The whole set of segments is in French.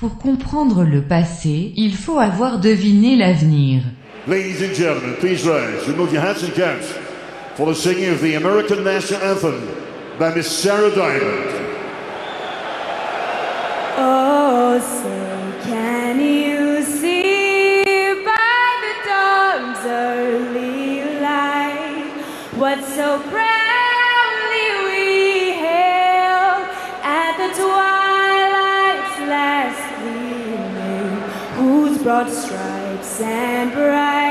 Pour comprendre le passé, il faut avoir deviné l'avenir. Ladies and gentlemen, please rise. Remove your hats and caps for the singing of the American National Anthem by Miss Sarah Diamond. Oh, and bright.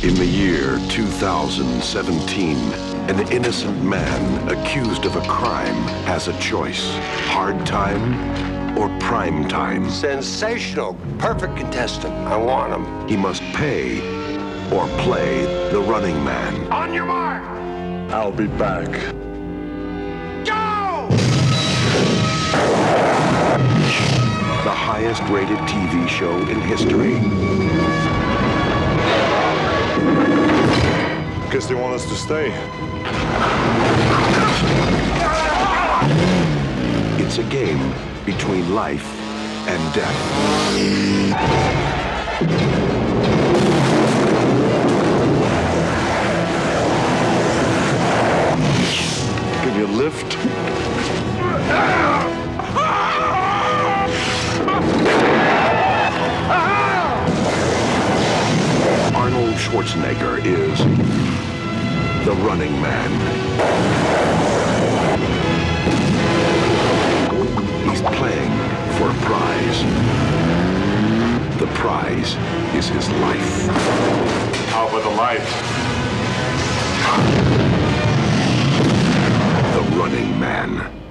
In the year 2017, an innocent man accused of a crime has a choice. Hard time or prime time. Sensational. Perfect contestant. I want him. He must pay or play the running man. On your mark. I'll be back. Go! The highest rated TV show in history. Guess they want us to stay. It's a game between life and death. Give you a lift? Schwarzenegger is the running man. He's playing for a prize. The prize is his life. How about the light? The Running Man.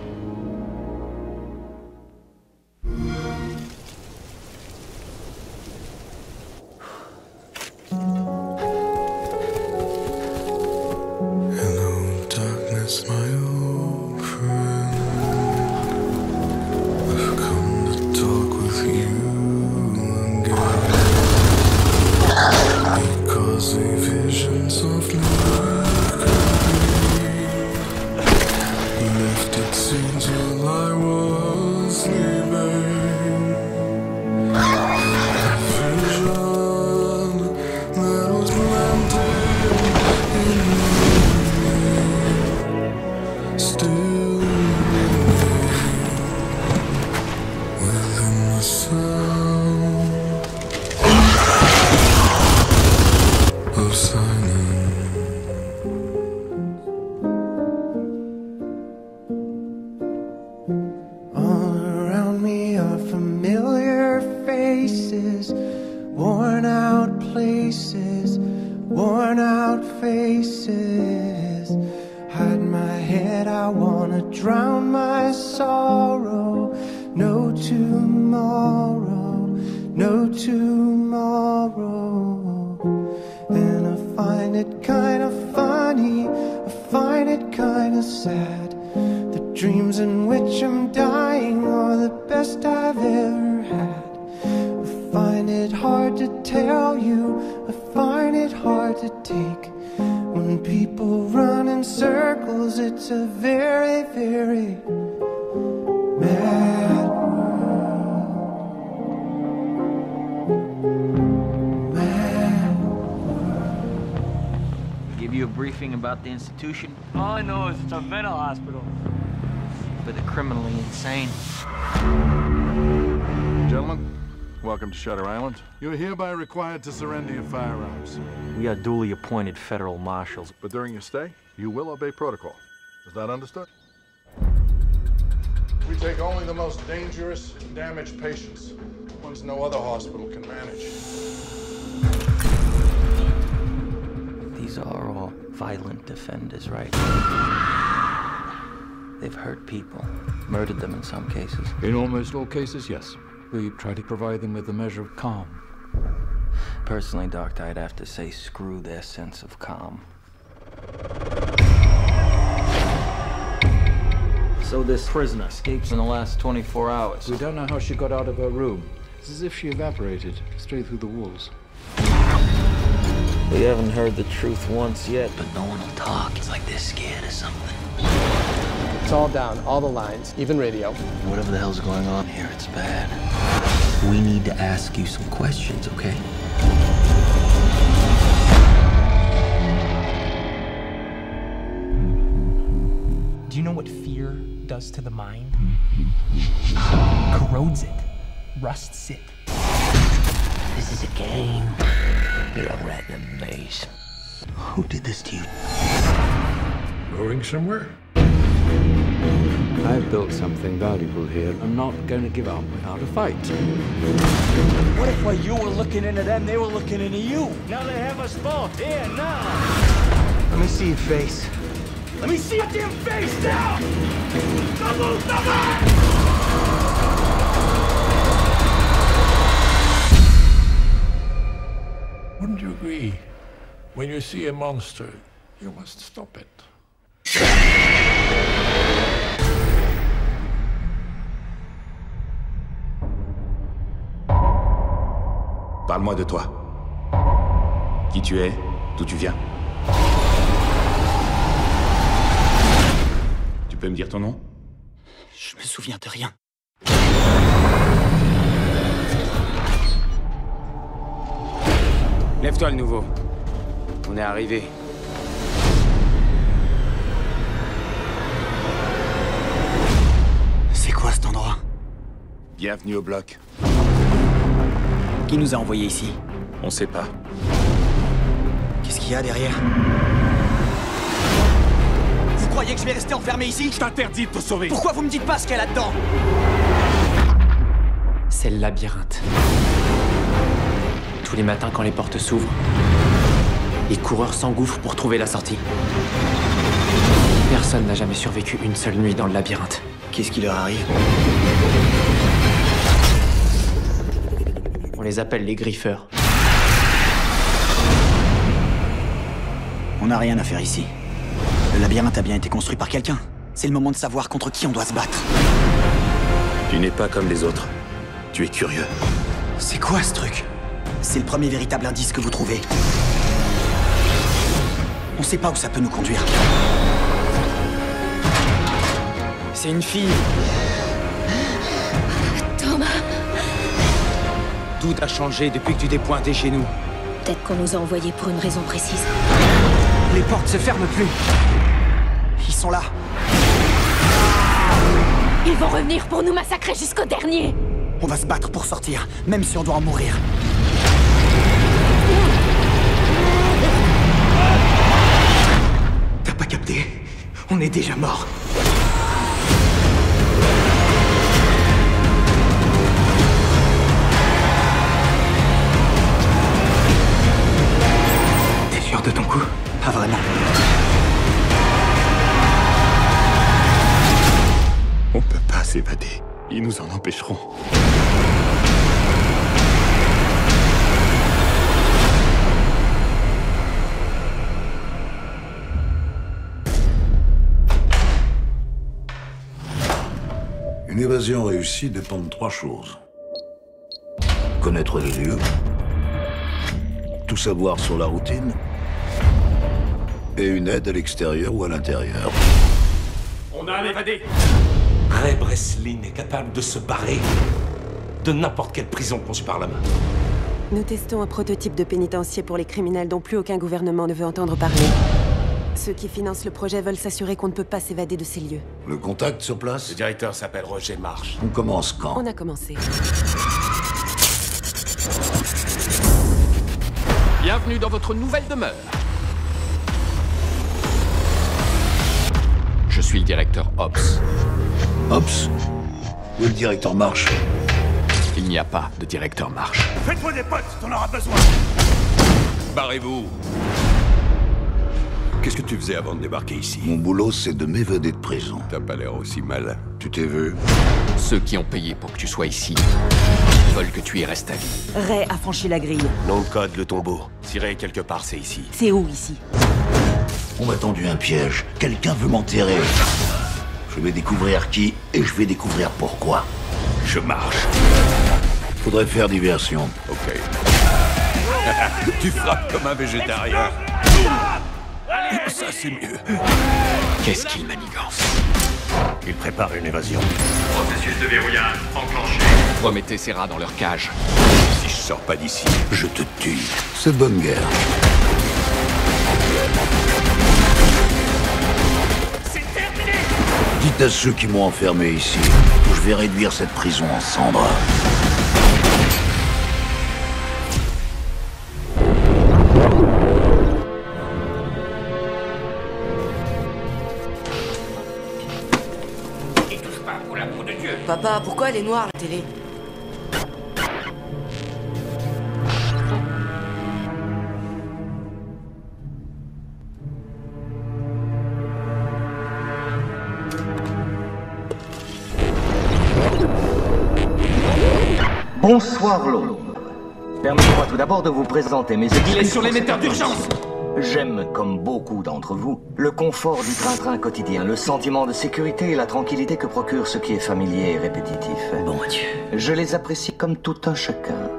Institution All I know is it's a mental hospital. for the criminally insane. Gentlemen, welcome to Shutter Island. You are hereby required to surrender your firearms. We are duly appointed federal marshals. But during your stay, you will obey protocol. Is that understood? We take only the most dangerous and damaged patients, ones no other hospital can manage. These are all violent defenders, right? They've hurt people, murdered them in some cases. In almost all cases, yes. We try to provide them with a measure of calm. Personally, Doctor, I'd have to say screw their sense of calm. So this prisoner escapes in the last 24 hours. We don't know how she got out of her room. It's as if she evaporated straight through the walls. We haven't heard the truth once yet, but no one will talk. It's like they're scared of something. It's all down, all the lines, even radio. Whatever the hell's going on here, it's bad. We need to ask you some questions, okay? Do you know what fear does to the mind? Corrodes it, rusts it. This is a game. You're a rat in a maze. Who did this to you? Going somewhere? I've built something valuable here. I'm not going to give up without a fight. What if while you were looking into them, they were looking into you? Now they have us both here now. Let me see your face. Let me see your damn face now! Don't move, Wouldn't you agree? When you see a monster, you must stop it. Parle-moi de toi. Qui tu es, d'où tu viens. Tu peux me dire ton nom? Je me souviens de rien. Lève-toi le nouveau. On est arrivé. C'est quoi cet endroit? Bienvenue au bloc. Qui nous a envoyés ici? On sait pas. Qu'est-ce qu'il y a derrière? Vous croyez que je vais rester enfermé ici? Je t'interdis de te sauver Pourquoi vous me dites pas ce qu'il y a là-dedans? C'est le labyrinthe. Tous les matins quand les portes s'ouvrent, les coureurs s'engouffrent pour trouver la sortie. Personne n'a jamais survécu une seule nuit dans le labyrinthe. Qu'est-ce qui leur arrive On les appelle les griffeurs. On n'a rien à faire ici. Le labyrinthe a bien été construit par quelqu'un. C'est le moment de savoir contre qui on doit se battre. Tu n'es pas comme les autres. Tu es curieux. C'est quoi ce truc? C'est le premier véritable indice que vous trouvez. On sait pas où ça peut nous conduire. C'est une fille. Thomas, Tout a changé depuis que tu t'es pointé chez nous. peut-être qu'on nous a envoyés pour une raison précise. Les portes se ferment plus. Ils sont là. Ils vont revenir pour nous massacrer jusqu'au dernier. On va se battre pour sortir, même si on doit en mourir. On est déjà mort. T'es sûr de ton coup? Pas vraiment. On peut pas s'évader. Ils nous en empêcheront. Évasion réussie dépend de trois choses. Connaître les lieux, tout savoir sur la routine, et une aide à l'extérieur ou à l'intérieur. On a un évadé Ray Breslin est capable de se barrer de n'importe quelle prison conçue par l'homme. Nous testons un prototype de pénitencier pour les criminels dont plus aucun gouvernement ne veut entendre parler. Ceux qui financent le projet veulent s'assurer qu'on ne peut pas s'évader de ces lieux. Le contact sur place Le directeur s'appelle Roger Marsh. On commence quand On a commencé. Bienvenue dans votre nouvelle demeure. Je suis le directeur Ops. Ops Où est le directeur Marche Il n'y a pas de directeur Marche. Faites-moi des potes, t'en auras besoin Barrez-vous. Qu'est-ce que tu faisais avant de débarquer ici Mon boulot, c'est de m'évader de prison. T'as pas l'air aussi mal. Tu t'es vu Ceux qui ont payé pour que tu sois ici veulent que tu y restes à vie. Ray a franchi la grille. Nom de code, le tombeau. Tiré quelque part, c'est ici. C'est où ici On m'a tendu un piège. Quelqu'un veut m'enterrer. Je vais découvrir qui et je vais découvrir pourquoi. Je marche. Faudrait faire diversion. Ok. tu frappes comme un végétarien. Ça, c'est mieux. Qu'est-ce qu'il manigance Il prépare une évasion. Processus de verrouillage enclenché. Remettez ces rats dans leur cage. Si je sors pas d'ici, Je te tue. C'est bonne guerre. C'est terminé Dites à ceux qui m'ont enfermé ici que je vais réduire cette prison en cendres. Papa, pourquoi elle est noire la télé Bonsoir Londres. Permettez-moi tout d'abord de vous présenter mes excuses. Il est sur l'émetteur d'urgence J'aime, comme beaucoup d'entre vous, le confort du train-train quotidien, le sentiment de sécurité et la tranquillité que procure ce qui est familier et répétitif. Bon Dieu. Je les apprécie comme tout un chacun.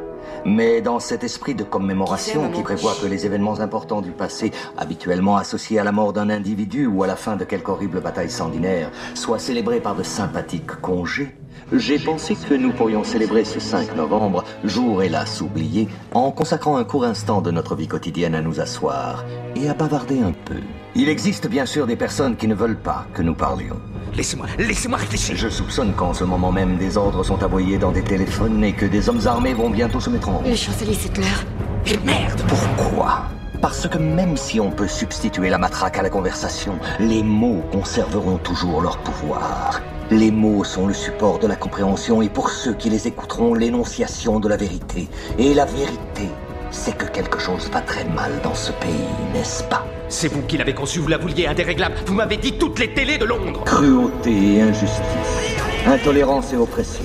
Mais dans cet esprit de commémoration qui prévoit que les événements importants du passé, habituellement associés à la mort d'un individu ou à la fin de quelque horrible bataille sanguinaire, soient célébrés par de sympathiques congés, j'ai pensé que nous pourrions célébrer ce 5 novembre, jour hélas oublié, en consacrant un court instant de notre vie quotidienne à nous asseoir et à bavarder un peu. Il existe bien sûr des personnes qui ne veulent pas que nous parlions. Laissez-moi, laissez-moi réfléchir Je soupçonne qu'en ce moment même des ordres sont aboyés dans des téléphones et que des hommes armés vont bientôt se mettre en route. Les Champs-Élysées, c'est l'heure. Et merde Pourquoi? Parce que même si on peut substituer la matraque à la conversation, les mots conserveront toujours leur pouvoir. Les mots sont le support de la compréhension et pour ceux qui les écouteront, l'énonciation de la vérité. Et la vérité, c'est que quelque chose va très mal dans ce pays, n'est-ce pas? C'est vous qui l'avez conçu, vous la vouliez indéréglable. Vous m'avez dit toutes les télés de Londres. Cruauté et injustice, intolérance et oppression.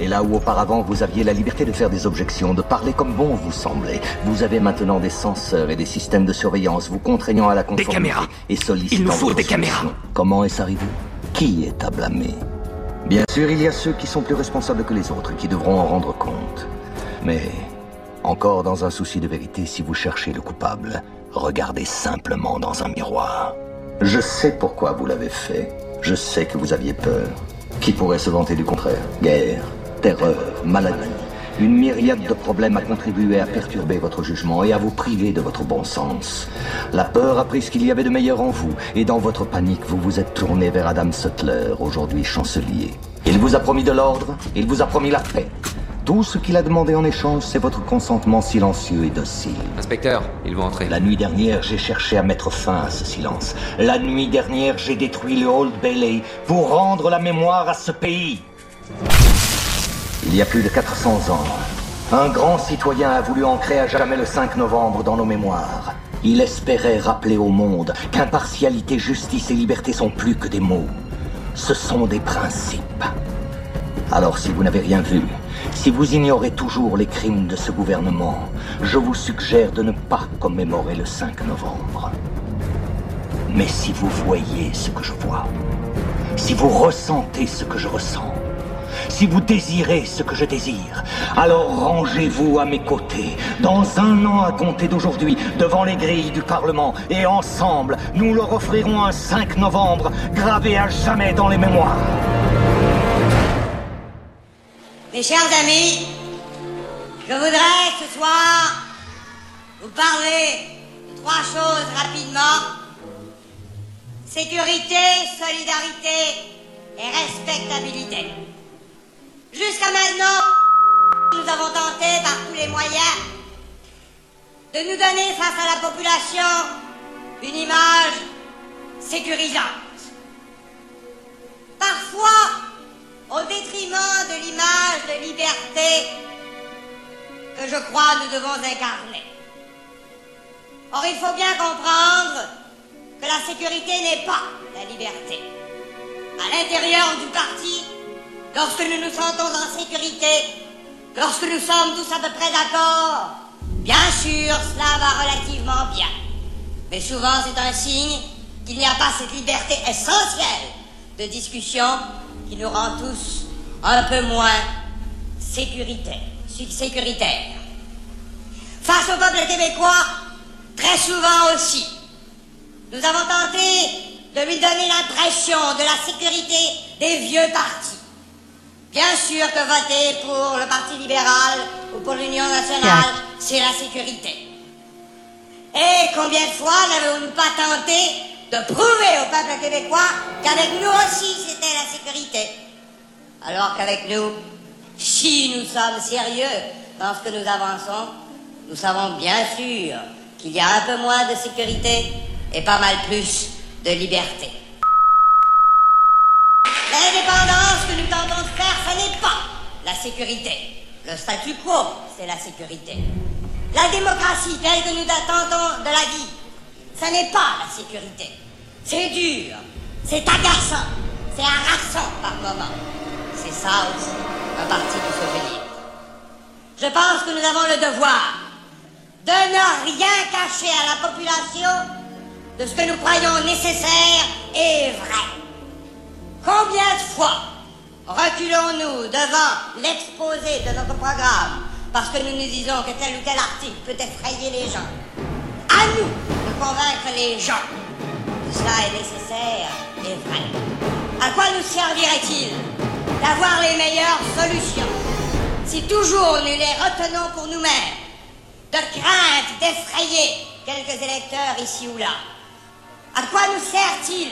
Et là où auparavant vous aviez la liberté de faire des objections, de parler comme bon vous semblait, vous avez maintenant des censeurs et des systèmes de surveillance vous contraignant à la conformité Des caméras. et sollicitant Il nous faut des caméras. Comment est-ce arrivé? Qui est à blâmer? Bien sûr, il y a ceux qui sont plus responsables que les autres et qui devront en rendre compte. Mais encore dans un souci de vérité, si vous cherchez le coupable, regardez simplement dans un miroir. Je sais pourquoi vous l'avez fait. Je sais que vous aviez peur. Qui pourrait se vanter du contraire? Guerre, terreur, maladie. Une myriade de problèmes a contribué à perturber votre jugement et à vous priver de votre bon sens. La peur a pris ce qu'il y avait de meilleur en vous, et dans votre panique, vous vous êtes tourné vers Adam Sutler, aujourd'hui chancelier. Il vous a promis de l'ordre, il vous a promis la paix. Tout ce qu'il a demandé en échange, c'est votre consentement silencieux et docile. Inspecteur, ils vont entrer. La nuit dernière, j'ai cherché à mettre fin à ce silence. La nuit dernière, j'ai détruit le Old Bailey pour rendre la mémoire à ce pays. Il y a plus de 400 ans, un grand citoyen a voulu ancrer à jamais le 5 novembre dans nos mémoires. Il espérait rappeler au monde qu'impartialité, justice et liberté sont plus que des mots. Ce sont des principes. Alors si vous n'avez rien vu, si vous ignorez toujours les crimes de ce gouvernement, je vous suggère de ne pas commémorer le 5 novembre. Mais si vous voyez ce que je vois, si vous ressentez ce que je ressens, si vous désirez ce que je désire, alors rangez-vous à mes côtés, dans un an à compter d'aujourd'hui, devant les grilles du Parlement, et ensemble, nous leur offrirons un 5 novembre gravé à jamais dans les mémoires. Mes chers amis, je voudrais ce soir vous parler de trois choses rapidement. Sécurité, solidarité et respectabilité. Jusqu'à maintenant, nous avons tenté par tous les moyens de nous donner face à la population une image sécurisante. Parfois, au détriment de l'image de liberté que je crois nous devons incarner. Or, il faut bien comprendre que la sécurité n'est pas la liberté. À l'intérieur du parti, lorsque nous nous sentons en sécurité, lorsque nous sommes tous à peu près d'accord, bien sûr, cela va relativement bien. Mais souvent, c'est un signe qu'il n'y a pas cette liberté essentielle de discussion qui nous rend tous un peu moins sécuritaires. sécuritaires. Face au peuple québécois, très souvent aussi, nous avons tenté de lui donner l'impression de la sécurité des vieux partis. Bien sûr que voter pour le Parti libéral ou pour l'Union nationale, c'est la sécurité. Et combien de fois n'avons-nous pas tenté de prouver au peuple québécois qu'avec nous aussi c'était la sécurité? Alors qu'avec nous, si nous sommes sérieux dans ce que nous avançons, nous savons bien sûr qu'il y a un peu moins de sécurité et pas mal plus de liberté. L'indépendance que nous tentons de faire, ce n'est pas la sécurité. Le statu quo, c'est la sécurité. La démocratie telle que nous tentons de la vie, ce n'est pas la sécurité. C'est dur, c'est agaçant, c'est harassant par moments. C'est ça aussi, un parti du souvenir. Je pense que nous avons le devoir de ne rien cacher à la population de ce que nous croyons nécessaire et vrai. Combien de fois reculons-nous devant l'exposé de notre programme parce que nous nous disons que tel ou tel article peut effrayer les gens? À nous de convaincre les gens que cela est nécessaire et vrai. À quoi nous servirait-il d'avoir les meilleures solutions si toujours nous les retenons pour nous-mêmes de crainte d'effrayer quelques électeurs ici ou là? À quoi nous sert-il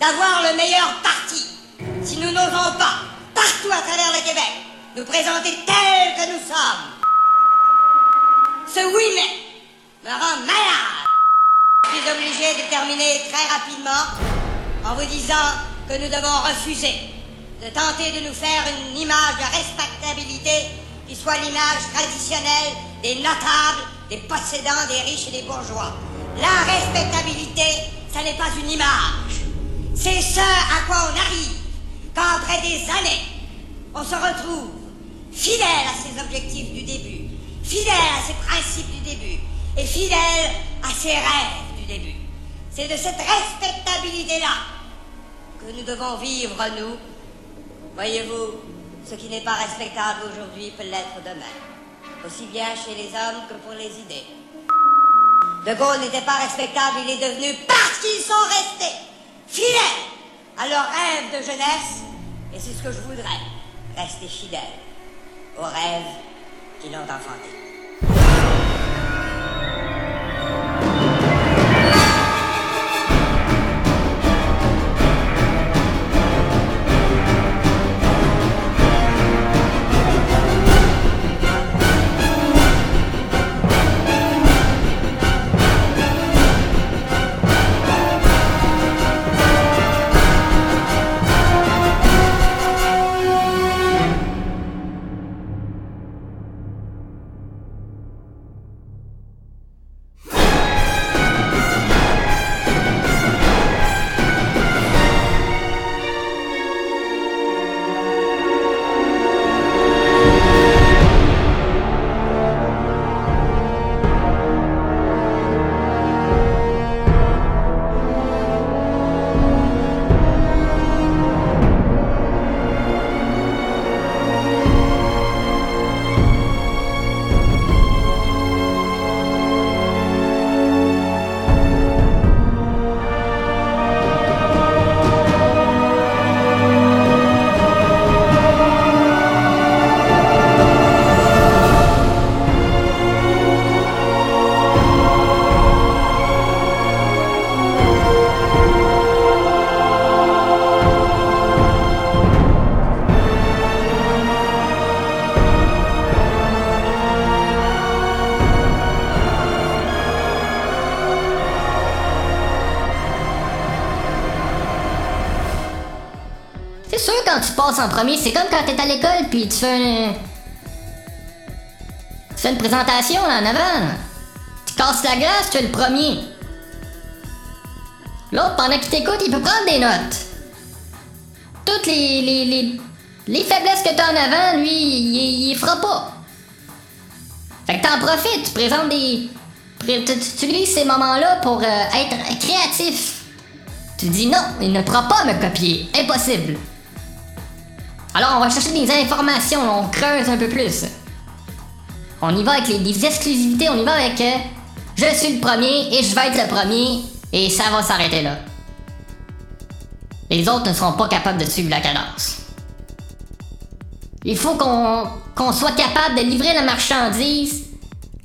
d'avoir le meilleur parti si nous n'osons pas, partout à travers le Québec, nous présenter tels que nous sommes Ce oui mais me rend malade. Je suis obligé de terminer très rapidement en vous disant que nous devons refuser de tenter de nous faire une image de respectabilité qui soit l'image traditionnelle des notables, des possédants, des riches et des bourgeois. La respectabilité, ça n'est pas une image. C'est ce à quoi on arrive quand après des années, on se retrouve fidèle à ses objectifs du début, fidèle à ses principes du début et fidèle à ses rêves du début. C'est de cette respectabilité-là que nous devons vivre, nous. Voyez-vous, ce qui n'est pas respectable aujourd'hui peut l'être demain, aussi bien chez les hommes que pour les idées. De Gaulle n'était pas respectable, il est devenu parce qu'ils sont restés fidèles à leurs rêves de jeunesse, et c'est ce que je voudrais, rester fidèle aux rêves qui l'ont enfanté. C'est comme quand t'es à l'école puis tu fais une présentation là, en avant. Tu casses la glace, tu es le premier. L'autre, pendant qu'il t'écoute, il peut prendre des notes. Toutes les, les, les, les faiblesses que t'as en avant, lui, il, il, fera pas. Fait que t'en profites, tu présentes des... tu utilises ces moments-là pour euh, être créatif. Tu dis non, il ne pourra pas me copier. Impossible. Alors on va chercher des informations, on creuse un peu plus. On y va avec des exclusivités, on y va avec euh, je suis le premier et je vais être le premier et ça va s'arrêter là. Les autres ne seront pas capables de suivre la cadence. Il faut qu'on qu'on soit capable de livrer la marchandise,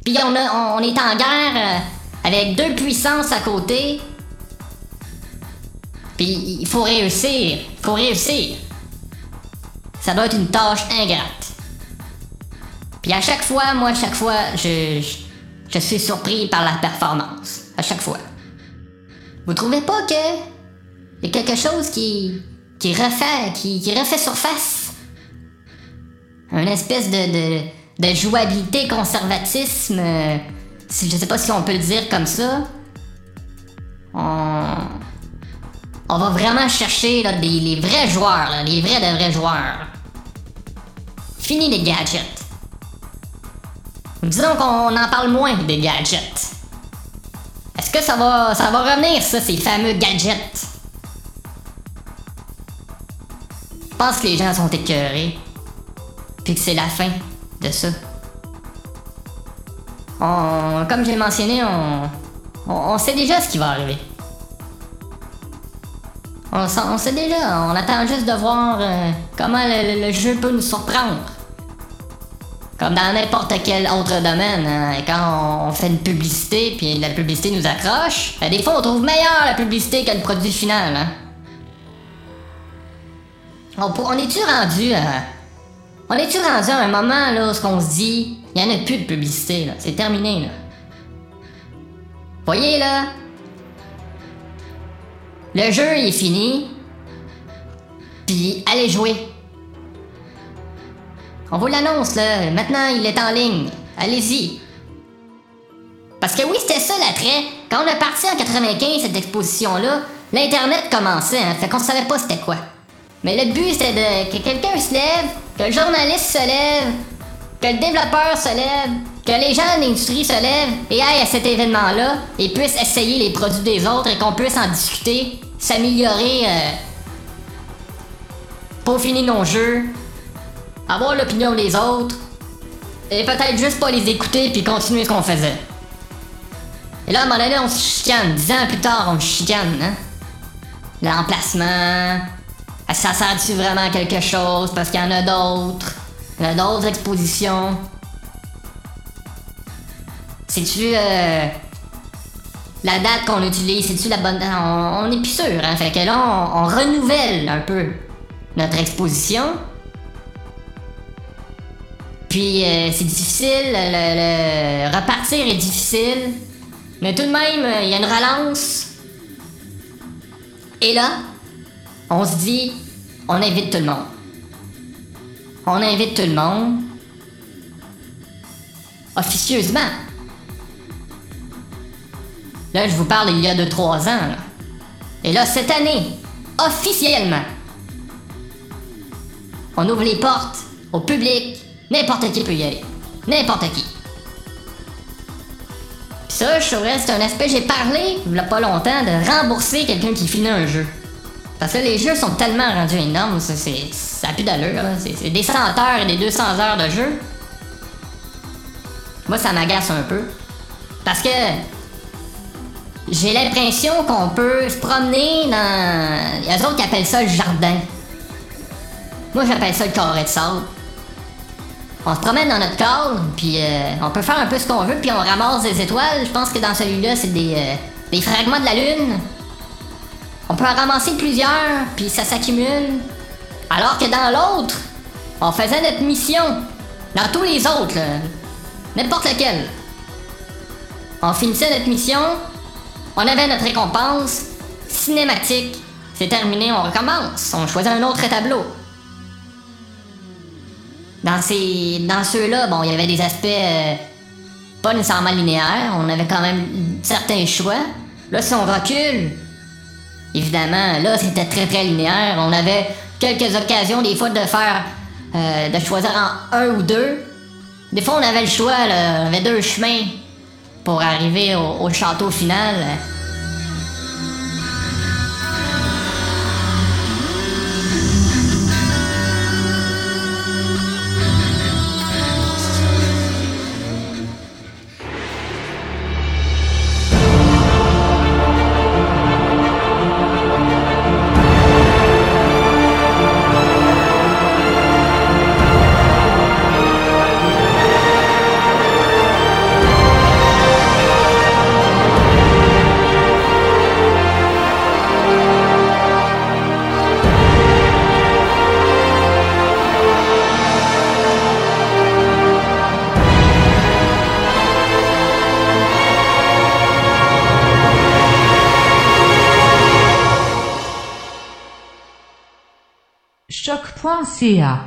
puis on, a- on est en guerre euh, avec deux puissances à côté, puis il faut réussir, il faut réussir. Ça doit être une tâche ingrate. Puis à chaque fois, moi, à chaque fois, je, je, suis surpris par la performance. À chaque fois. Vous trouvez pas que y a quelque chose qui qui refait, qui, qui refait surface? Une espèce de, de, jouabilité conservatisme, euh, je sais pas si on peut le dire comme ça. On, on va vraiment chercher là, des, les vrais joueurs, les vrais de vrais joueurs. Fini les gadgets. Disons qu'on en parle moins des gadgets. Est-ce que ça va, ça va revenir, ça, ces fameux gadgets? Je pense que les gens sont écœurés. Puis que c'est la fin de ça. On, comme j'ai mentionné, on, sait déjà ce qui va arriver. On, sait déjà, on attend juste de voir euh, comment le jeu peut nous surprendre. Comme dans n'importe quel autre domaine, hein, quand on, fait une publicité puis la publicité nous accroche, ben, des fois on trouve meilleure la publicité que le produit final. Hein. On, est-tu rendu à... On est-tu rendu à un moment là où on se dit, il y en a plus de publicité là, c'est terminé là. Voyez là, le jeu est fini. puis allez jouer. On vous l'annonce, là. Maintenant, il est en ligne. Allez-y. Parce que oui, c'était ça l'attrait. Quand on a parti en 95, cette exposition-là, l'Internet commençait, hein, fait qu'on savait pas c'était quoi. Mais le but, c'était de, que quelqu'un se lève, que le journaliste se lève, que le développeur se lève, que les gens de l'industrie se lèvent et aillent à cet événement-là et puissent essayer les produits des autres et qu'on puisse en discuter, s'améliorer, euh, peaufiner nos jeux, avoir l'opinion des autres, et peut-être juste pas les écouter puis continuer ce qu'on faisait. Et là, à un moment donné, on se chicane. Dix ans plus tard, on se chicane, hein? L'emplacement. Ça sert-tu vraiment à quelque chose? Parce qu'il y en a d'autres. Il y en a d'autres expositions. C'est-tu euh, la date qu'on utilise? C'est-tu la bonne date? On, est plus sûr, hein? Fait que là, on renouvelle un peu notre exposition. Puis euh, c'est difficile, le, repartir est difficile. Mais tout de même, il y a une relance. Et là, on se dit, on invite tout le monde. On invite tout le monde. Officieusement. Là, je vous parle il y a 2-3 ans. Et là, cette année, officiellement, on ouvre les portes au public. N'importe qui peut y aller. N'importe qui. Ça, je trouvais c'est un aspect, j'ai parlé, il y a pas longtemps, de rembourser quelqu'un qui finit un jeu. Parce que les jeux sont tellement rendus énormes, c'est, ça n'a plus d'allure. C'est, des 100 heures et des 200 heures de jeu. Moi, ça m'agace un peu. Parce que j'ai l'impression qu'on peut se promener dans. Il y a d'autres qui appellent ça le jardin. Moi, j'appelle ça le carré de sable. On se promène dans notre cadre, puis euh, on peut faire un peu ce qu'on veut, puis on ramasse des étoiles. Je pense que dans celui-là, c'est des, euh, des fragments de la Lune. On peut en ramasser plusieurs, puis ça s'accumule. Alors que dans l'autre, on faisait notre mission. Dans tous les autres, n'importe lequel. On finissait notre mission, on avait notre récompense, cinématique, c'est terminé, on recommence, on choisit un autre tableau. Dans, ces, dans ceux-là, bon, il y avait des aspects euh, pas nécessairement linéaires, on avait quand même certains choix. Là, si on recule, évidemment, là, c'était très très linéaire. On avait quelques occasions, des fois, de faire, euh, de choisir en un ou deux. Des fois, on avait le choix, on avait deux chemins pour arriver au château final. 是呀